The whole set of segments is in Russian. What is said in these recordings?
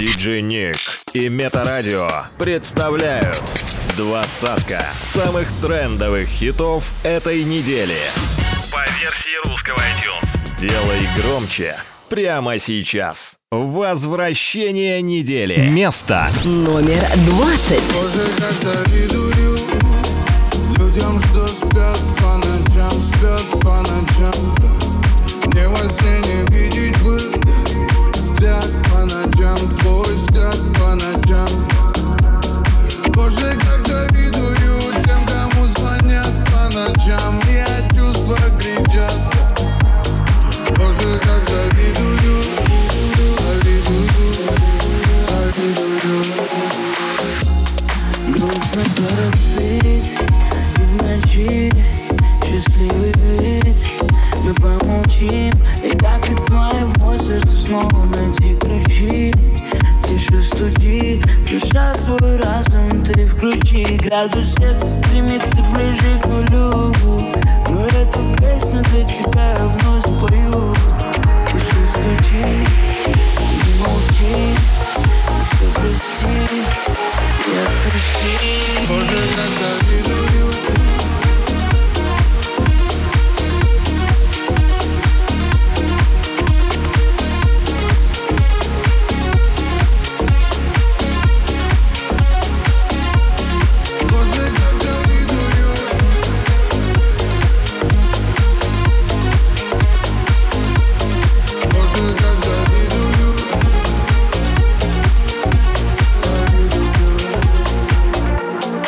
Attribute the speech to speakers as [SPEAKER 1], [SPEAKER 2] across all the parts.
[SPEAKER 1] Диджей Ник и Метарадио представляют двадцатка самых трендовых хитов этой недели. По версии русского iTunes. Делай громче прямо сейчас. Возвращение недели. Место
[SPEAKER 2] Номер двадцать.
[SPEAKER 3] Боже, как завидую Людям, что спят по ночам, спят по ночам да. Мне во сне не видеть Боже, как завидую тем, кому звонят по ночам. И от чувства кричат. Боже, как завидую Завидую, завидую.
[SPEAKER 4] Грустно торопить И в ночи счастливый вид Мы помолчим И как и твоего сердца снова душа свой разум ты включи Градус сердца стремится ближе к нулю. Но эту песню для тебя я вновь спою Тише стучи, ты не молчи Ты все прости, я прости.
[SPEAKER 3] Боже, как завидую. Боже,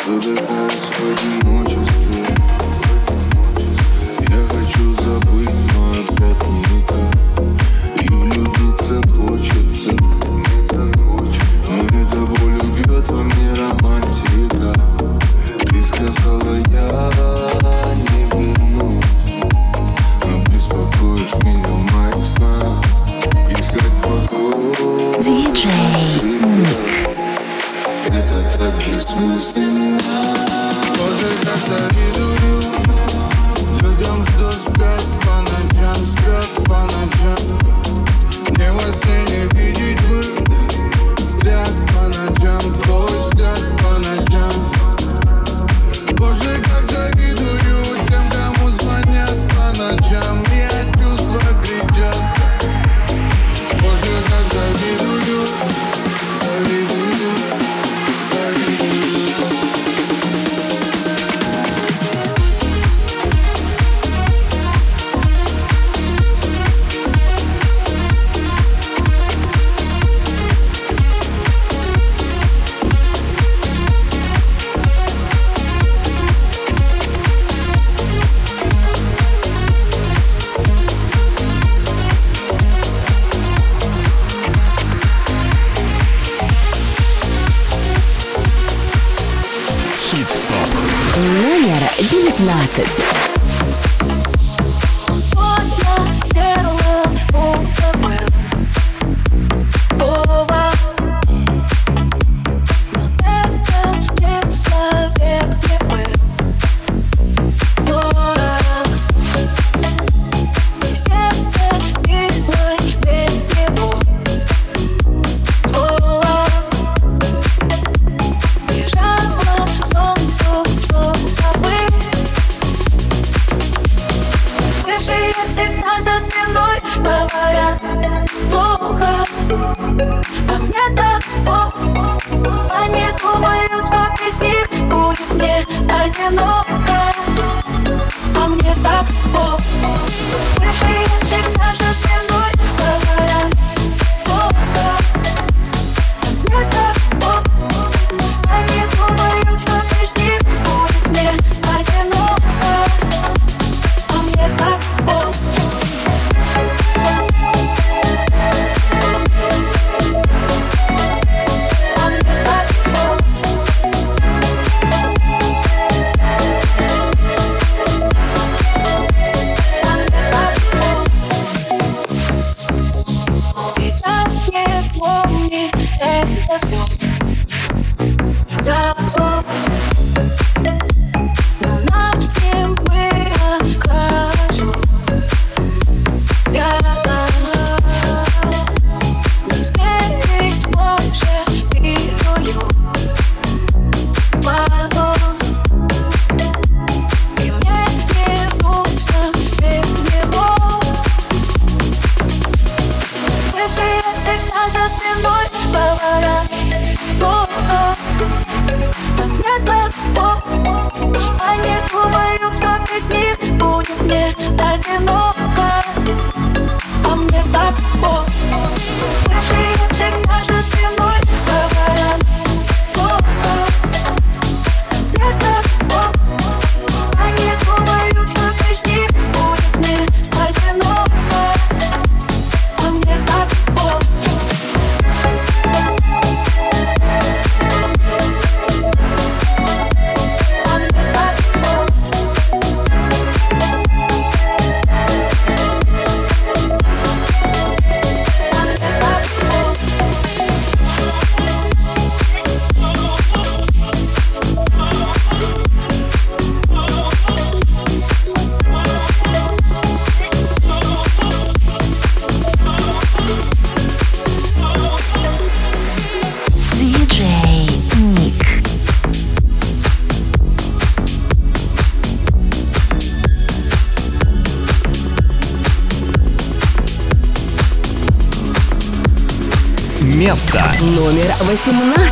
[SPEAKER 2] Öbür
[SPEAKER 5] Großrücken
[SPEAKER 2] nur 18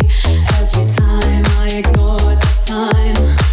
[SPEAKER 6] every time I ignore the sign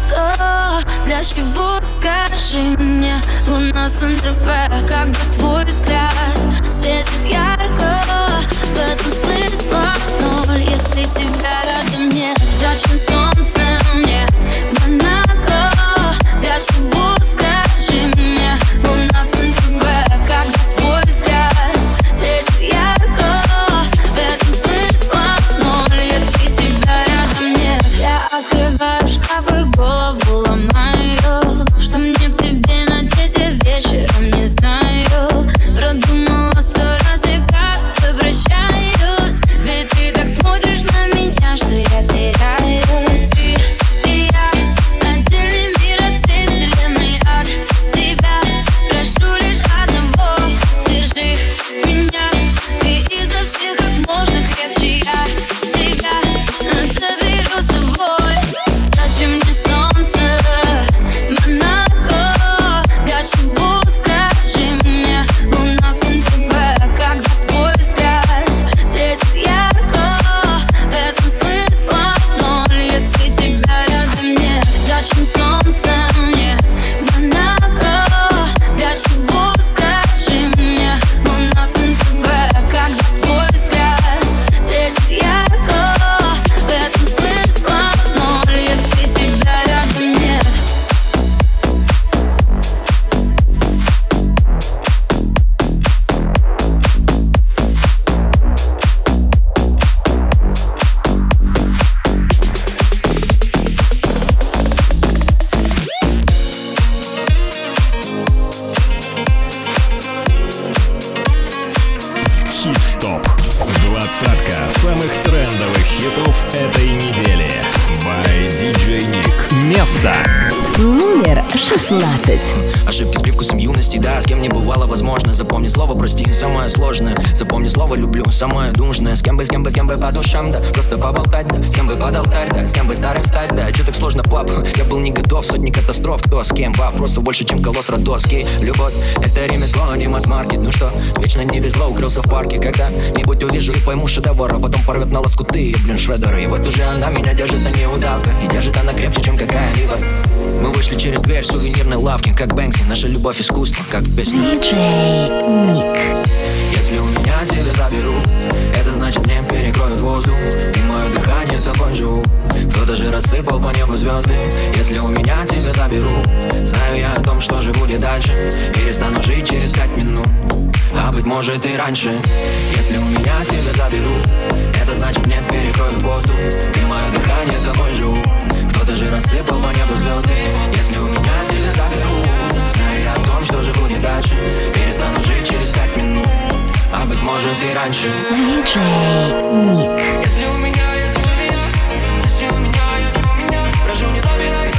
[SPEAKER 7] молоко Для чего, скажи мне Луна Сан-Тропе Когда твой взгляд светит ярко В этом смысла ноль Если тебя рядом нет Зачем солнце мне?
[SPEAKER 8] По душам, да. Просто поболтать, да, с кем бы подолтать, да. С кем бы старым стать, да, че так сложно, пап? Я был не готов, сотни катастроф, кто с кем? Вопросов больше, чем колосс Родоский Любовь, это ремесло, не масс-маркет. Ну что, вечно не везло, укрылся в парке. Когда-нибудь увижу и пойму шедевр А потом порвет на лоскуты, блин, шредер И вот уже она меня держит, а не удавка. И держит она крепче, чем какая-либо. Мы вышли через дверь сувенирной лавке Как Бэнкси, наша любовь искусство, как в песне
[SPEAKER 9] Диджей Ник.
[SPEAKER 8] Если у меня тебя заберут Это значит воздух И мое дыхание тобой живу Кто-то же рассыпал по небу звезды Если у меня тебя заберут Знаю я о том, что же будет дальше Перестану жить через пять минут. А быть может и раньше Если у меня тебя заберут Это значит мне перекроют воздух И мое дыхание тобой живу Кто-то же рассыпал по небу звезды Если у меня тебя заберут Знаю я о том, что же будет дальше Перестану жить через пять минут А быть может и раньше
[SPEAKER 9] Диджей Ник.
[SPEAKER 8] Если у меня, если у меня Если у меня, если у меня Прошу не забирай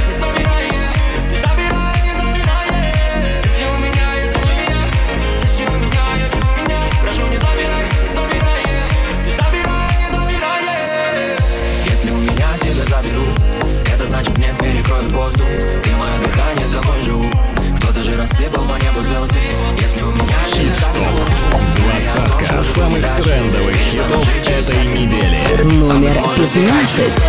[SPEAKER 10] United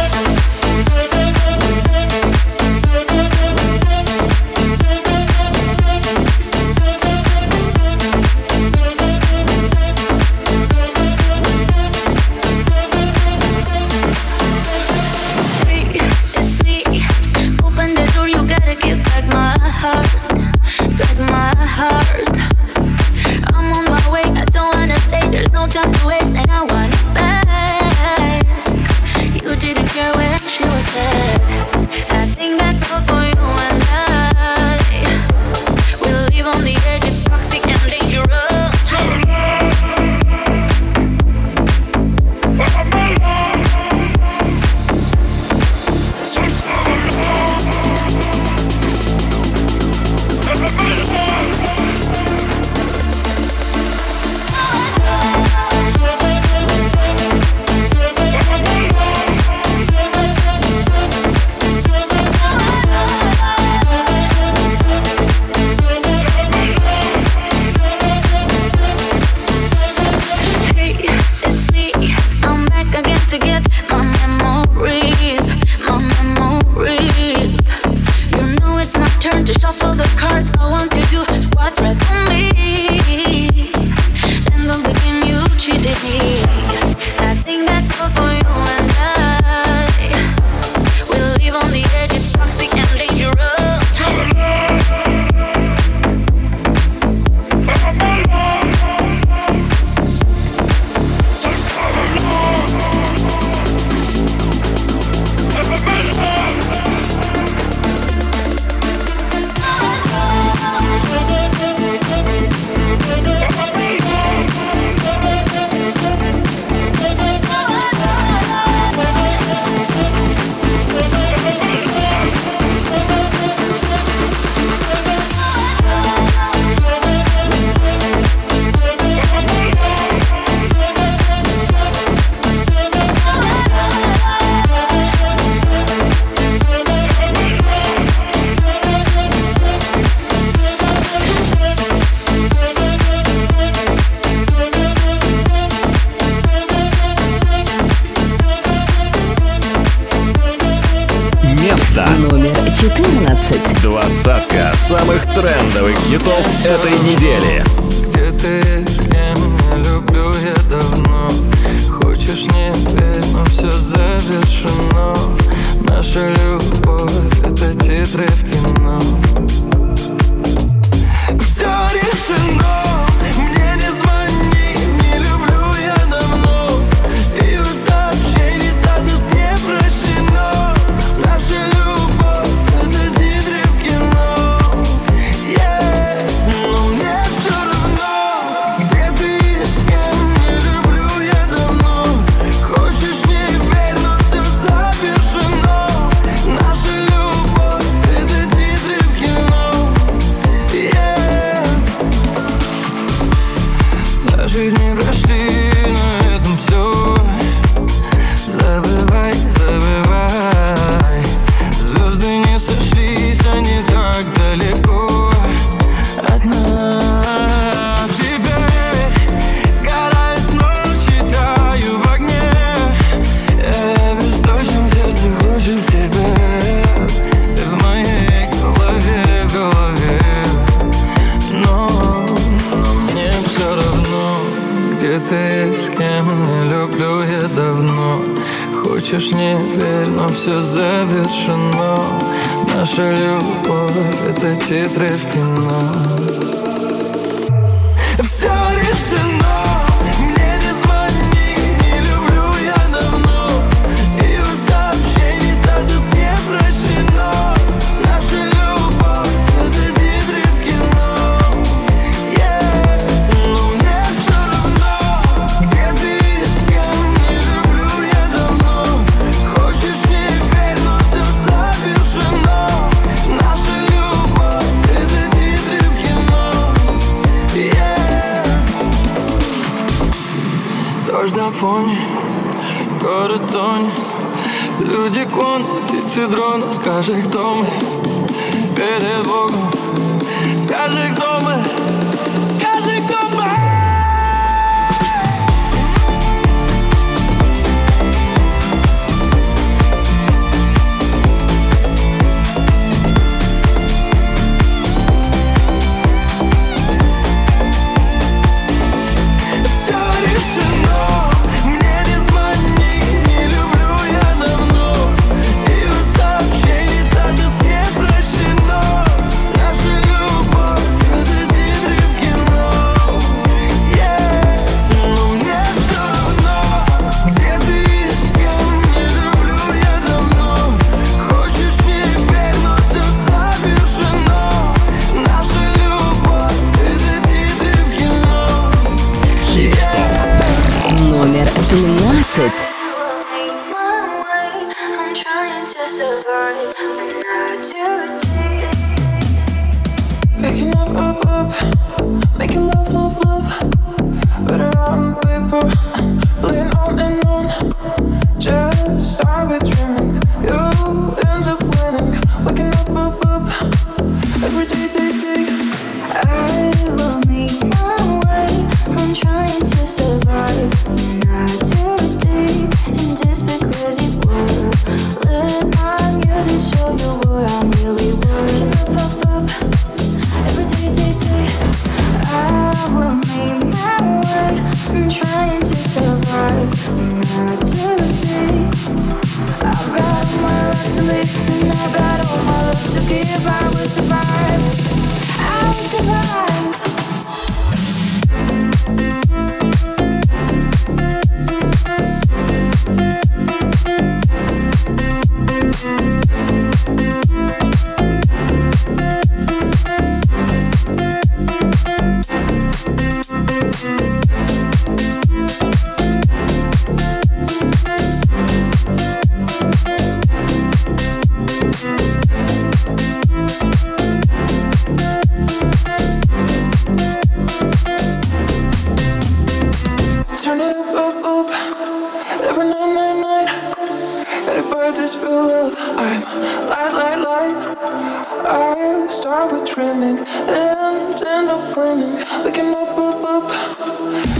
[SPEAKER 10] we're dreaming and end
[SPEAKER 11] up winning. We can up, up,
[SPEAKER 6] up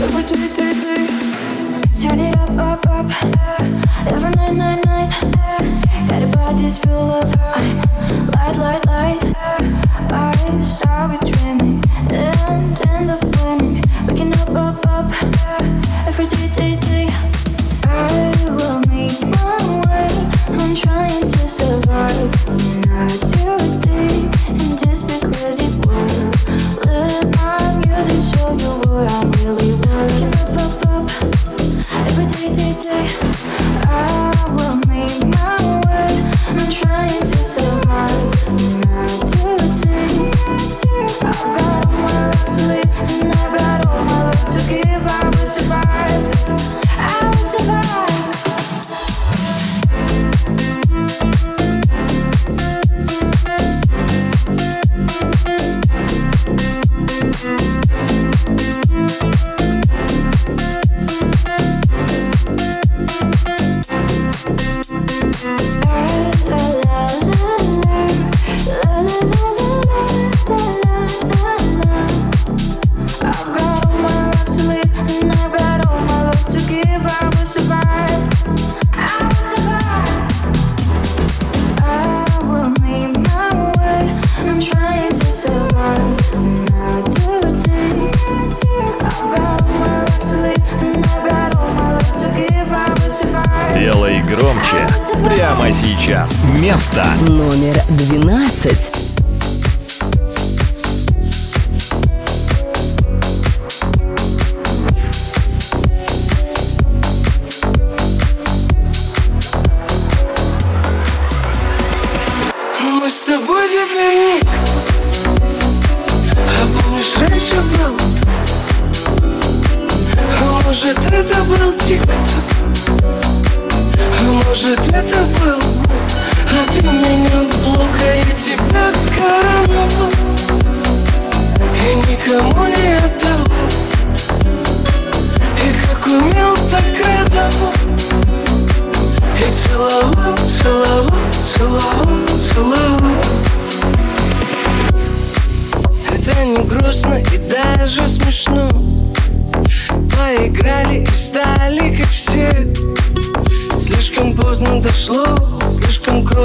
[SPEAKER 6] every day, day, day.
[SPEAKER 11] Turn it up, up, up. Every night, night, night.
[SPEAKER 6] Got a body spill of I'm light, light. Делай громче
[SPEAKER 1] прямо сейчас. Место
[SPEAKER 2] номер 12.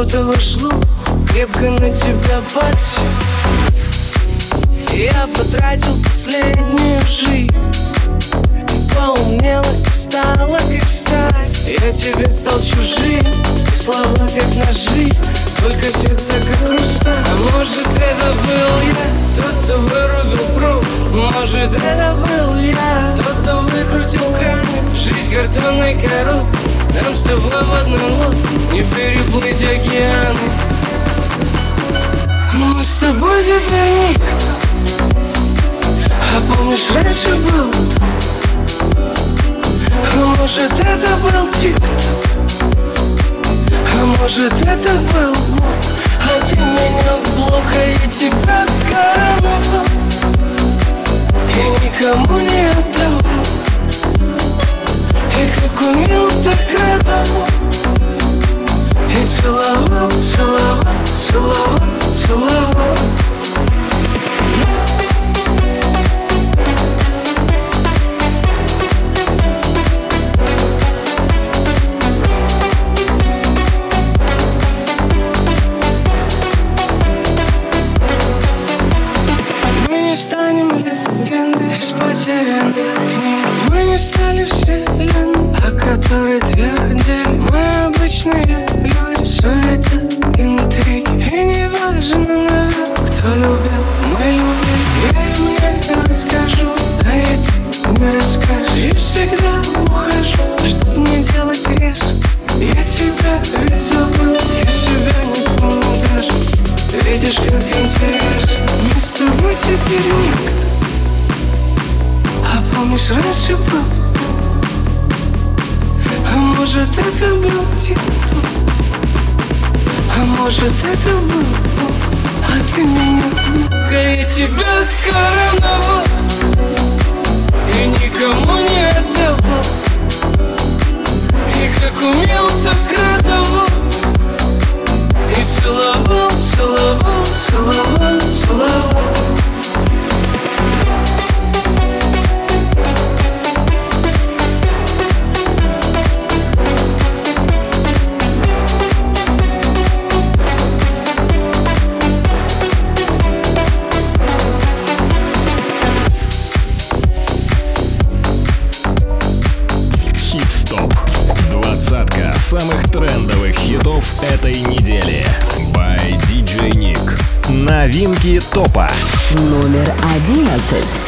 [SPEAKER 1] Что-то вошло
[SPEAKER 2] крепко на
[SPEAKER 12] тебя подсел
[SPEAKER 1] Я потратил последнюю
[SPEAKER 2] жизнь Поумнела
[SPEAKER 13] и стала как
[SPEAKER 12] сталь. Я тебе стал чужим И слова как ножи Только сердце как хрусталь А может это был я Тот, кто вырубил пруд Может это был я Тот, кто выкрутил камень? Жизнь картонной коробкой нам с тобой в одной лодке не переплыть океаны Мы с тобой теперь не. А помнишь, раньше был А может, это был тик? А может, это был А ты меня в блок, а я тебя коронавал И
[SPEAKER 1] никому не трендовых хитов этой недели. By DJ Nick.
[SPEAKER 14] Новинки топа. Номер одиннадцать.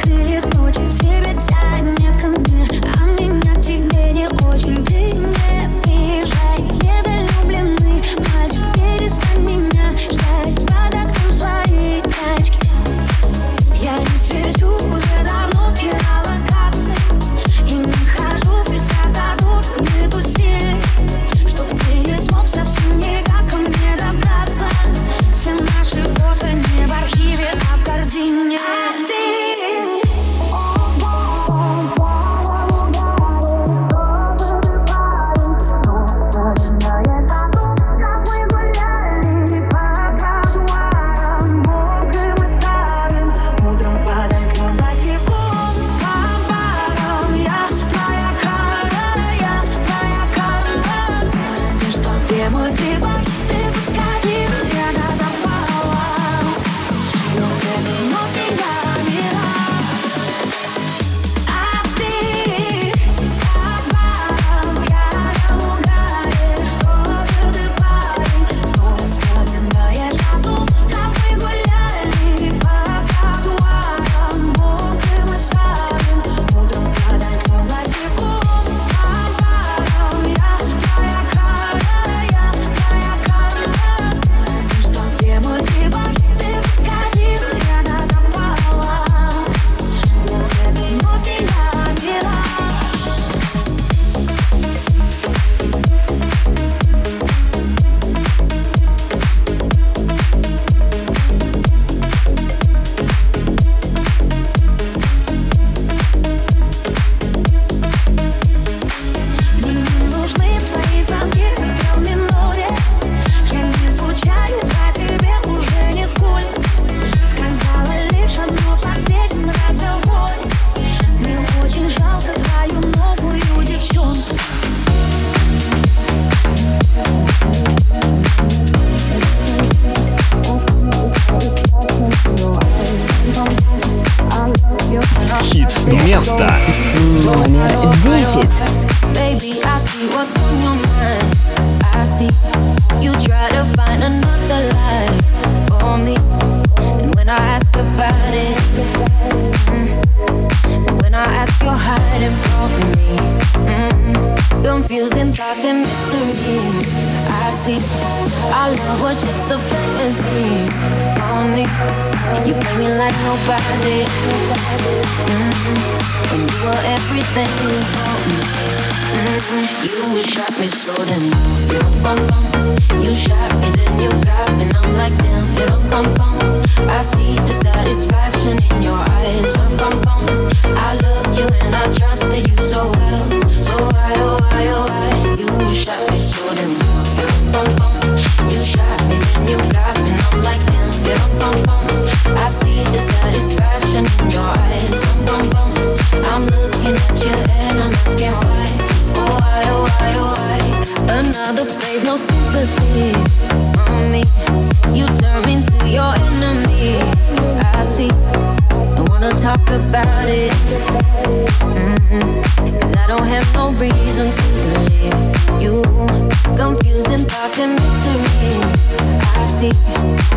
[SPEAKER 14] крыльях ночи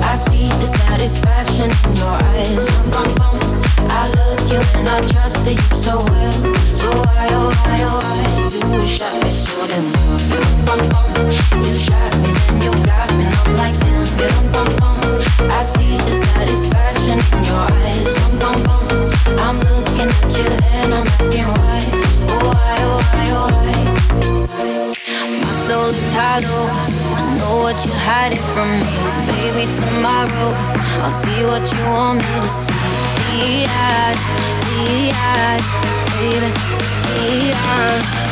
[SPEAKER 14] I see the satisfaction in your eyes. I you and I trusted you so well. So why, oh why, oh why you shot me so damn? You shot me and you got me, like. I see the satisfaction in your eyes. I'm looking at you and I'm asking why, oh why, oh why, oh why so title. I know what you're hiding from me. Baby, tomorrow I'll see what you want me to see. Be eyed, be eyed, baby,
[SPEAKER 1] be
[SPEAKER 2] eyed.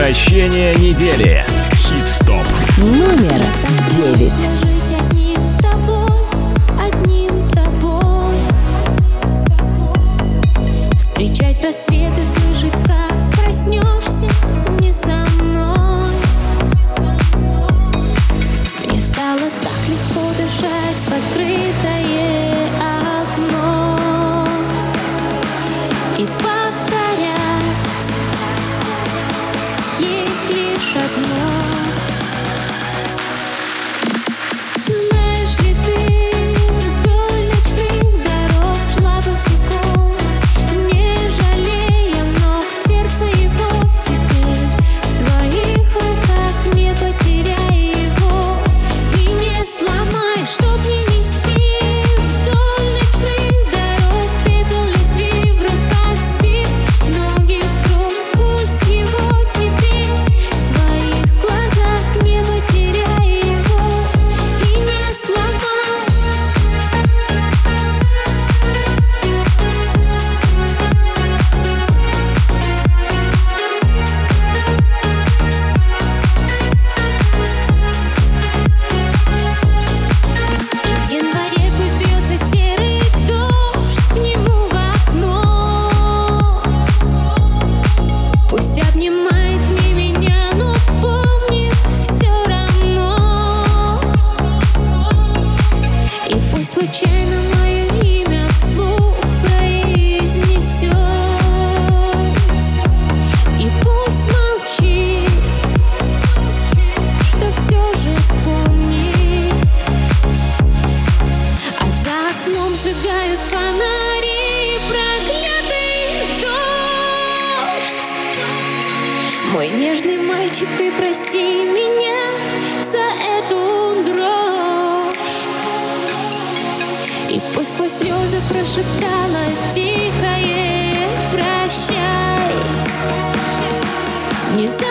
[SPEAKER 2] Возвращение
[SPEAKER 13] недели. Хит-стоп. Номер девять. Мой нежный мальчик, ты прости меня за эту дрожь. И пусть сквозь слезы прошептала тихое прощай. Не за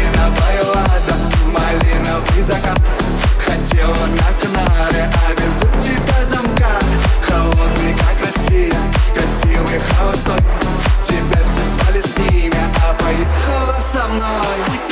[SPEAKER 13] Малиновая лада, малиновый закат Хотела на Канары, а везу тебя замка Холодный, как Россия, красивый, холостой Тебя все звали с ними, а поехала со мной.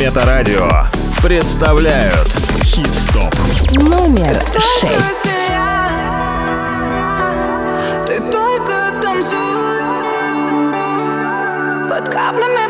[SPEAKER 1] Метарадио представляют хит-стоп
[SPEAKER 2] номер шесть.
[SPEAKER 6] Ты только танцуй под каплями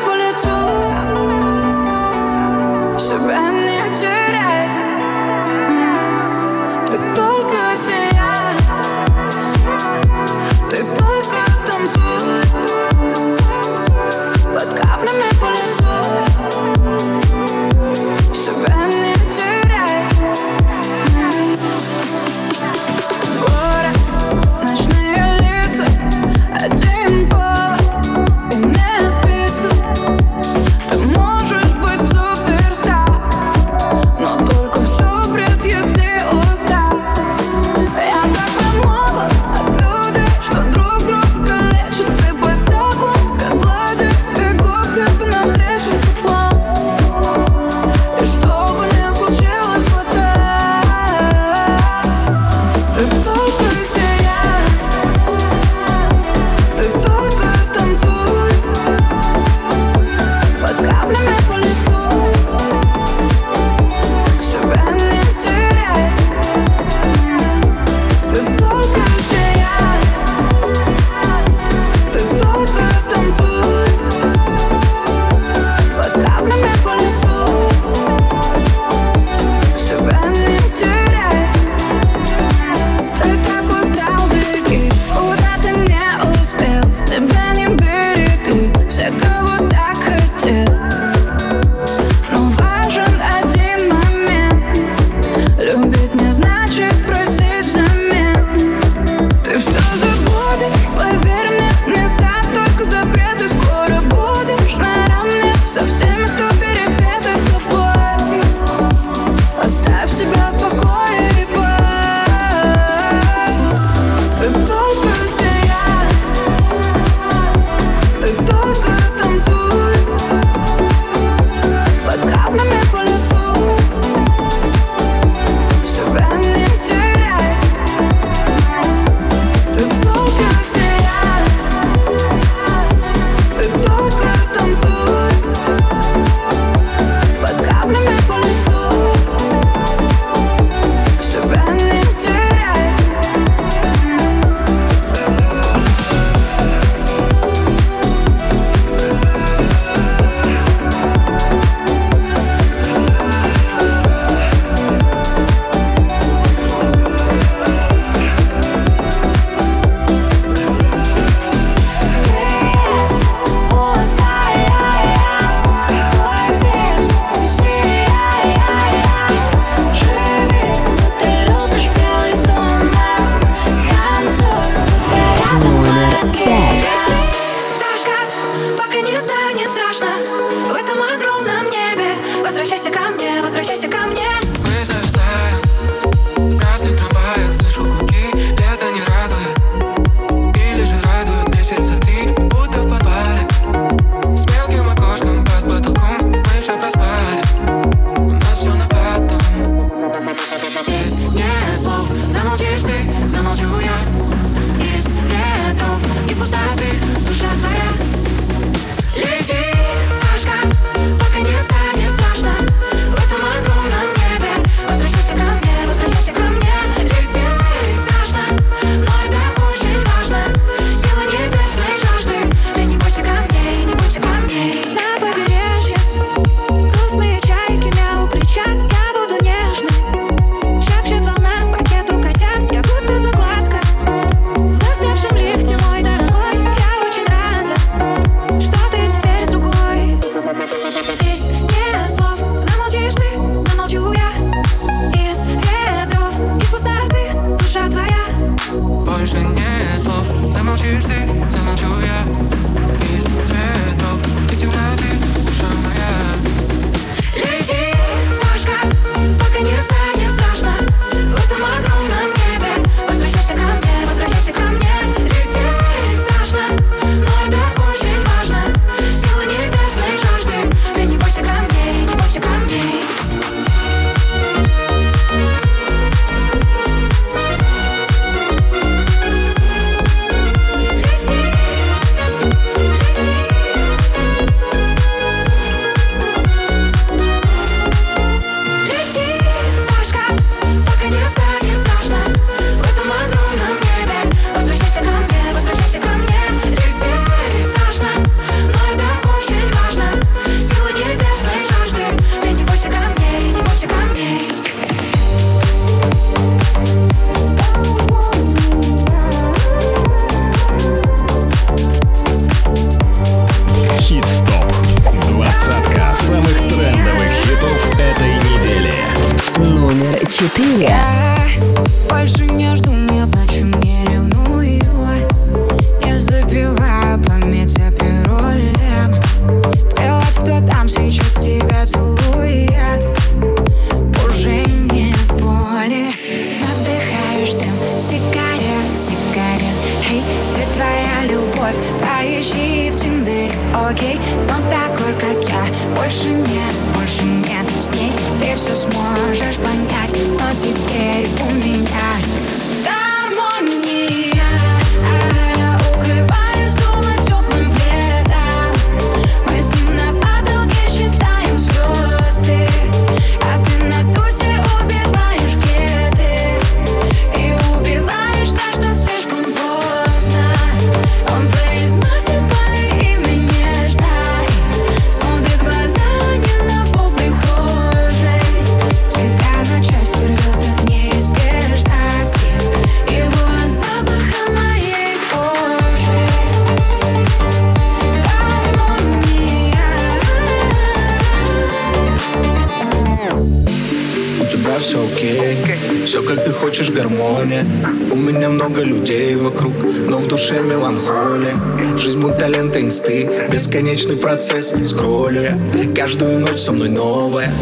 [SPEAKER 15] процесс Скролли каждую ночь со мной новая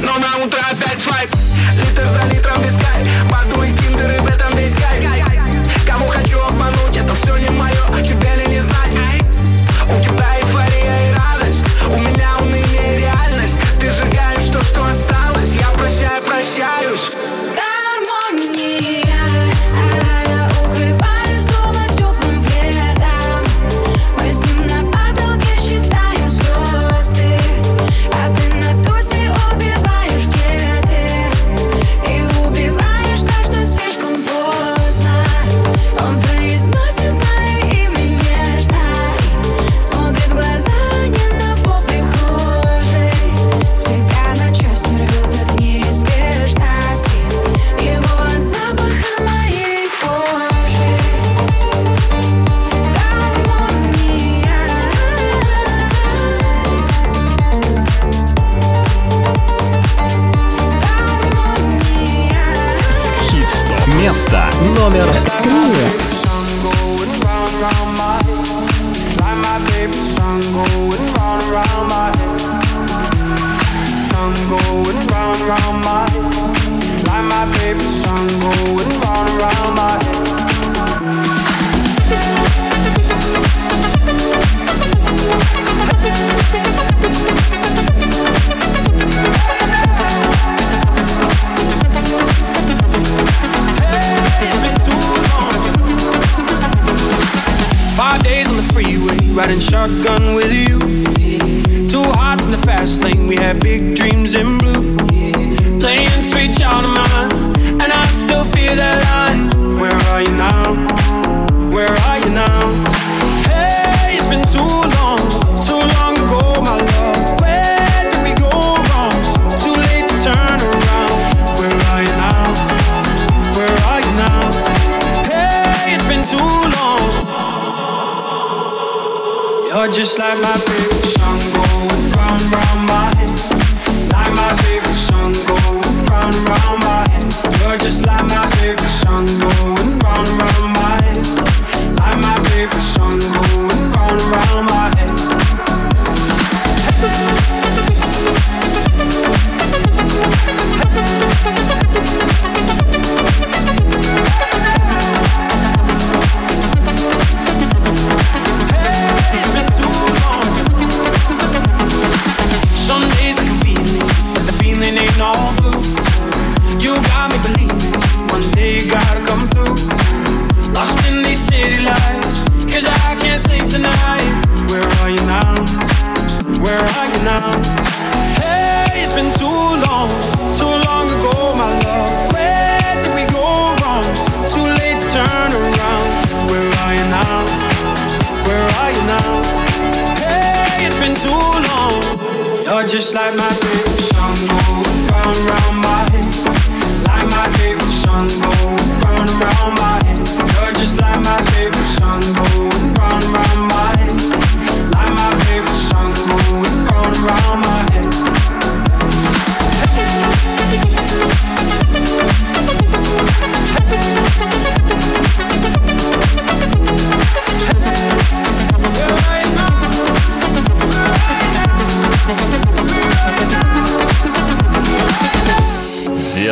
[SPEAKER 15] Но на утро опять свайп. Литр за литром без кайф.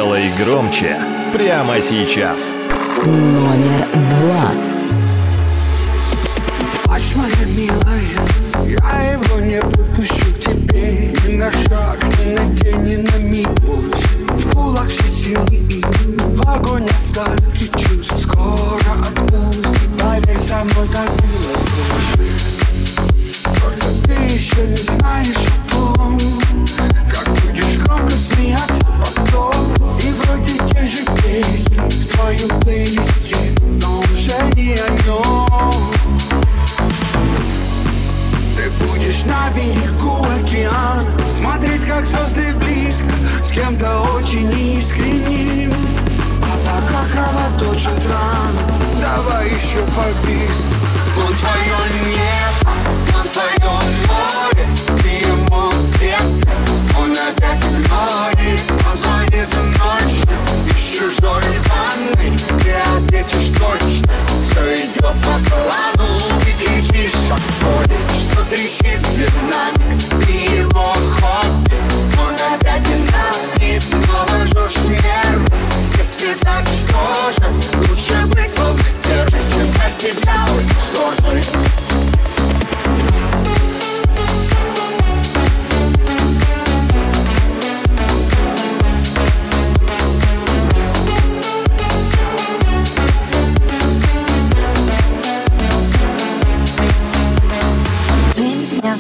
[SPEAKER 15] Делай громче прямо сейчас. Номер два. Ночь моя милая, я
[SPEAKER 12] его не подпущу к тебе Ни на
[SPEAKER 16] шаг, ни на день, ни на миг больше В кулак все силы и в огонь остатки чувств Скоро отпусти, поверь, со мной так было уже Только ты еще не знаешь о том Как будешь громко смеяться потом вроде те же песни в твоем плейлисте Но уже не о нем ты будешь на берегу океана Смотреть, как звезды близко С кем-то очень искренним. А пока кровоточит рана Давай еще побиск
[SPEAKER 17] Он твое небо, он твое море Ты ему где? Он опять ночью Из чужой ванной Ты ответишь точно Все идет по плану Ты кричишь от боли Что трещит динамик Ты его хобби Он опять динамик Снова жжешь нервы Если так, что же Лучше быть полной стервой Чем от себя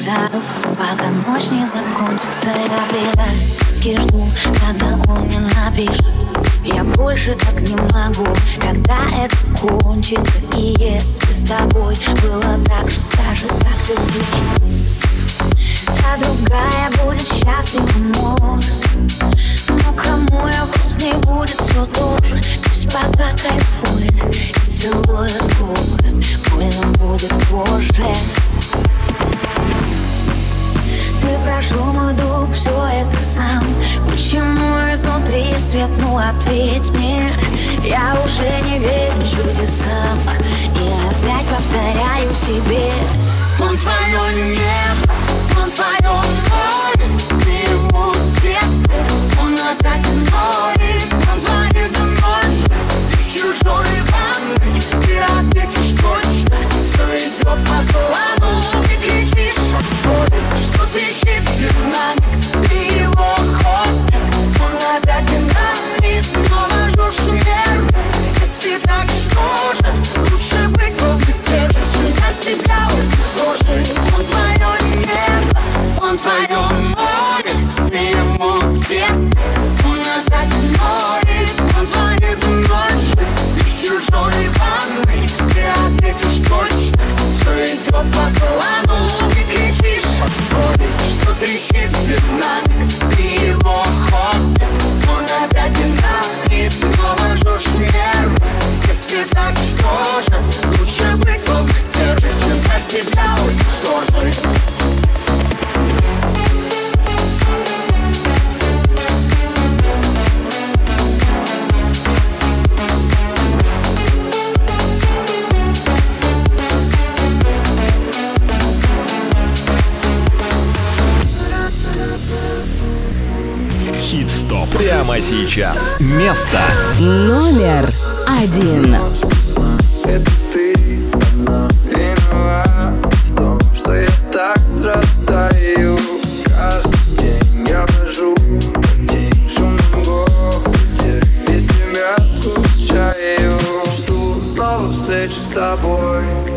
[SPEAKER 12] руку, пока ночь не закончится Я предательски жду, когда он мне напишет. Я больше так не могу, когда это кончится И если с тобой было так же, скажи, как ты выжил Та другая будет счастлива, может. Но кому я грустней будет все тоже. Пусть пока кайфует и целует губы. Больно будет позже ты прошел мой дух, все это сам. Почему изнутри свет, ну ответь мне. Я уже не верю чудесам И опять повторяю себе.
[SPEAKER 17] Он твое небо, он твое море Ты ему где? Он опять игнорит Он звонит ночью Из чужой ванной Ты ответишь точно Все по плану Ты кричишь Что трещит динамик Ты его хобби Он опять динамик Снова жжешь нервы Если так, что же Лучше быть Чем от себя уничтожить Он твое небо Он твое море Ты ему где? Он опять игнорит Он звонит ночью Из чужой ванной Ответишь точно Все идет по плану Ты кричишь от боли Что трещит динамик Ты его хобби Он опять динамик Снова жжешь нервы. Если так, что же Лучше быть полной стервой Чем от себя. Уничтожить
[SPEAKER 1] Прямо сейчас. Место
[SPEAKER 9] номер один.
[SPEAKER 16] Это ты
[SPEAKER 10] одна виновата в том, что я так страдаю. Каждый день я брожу с тобой.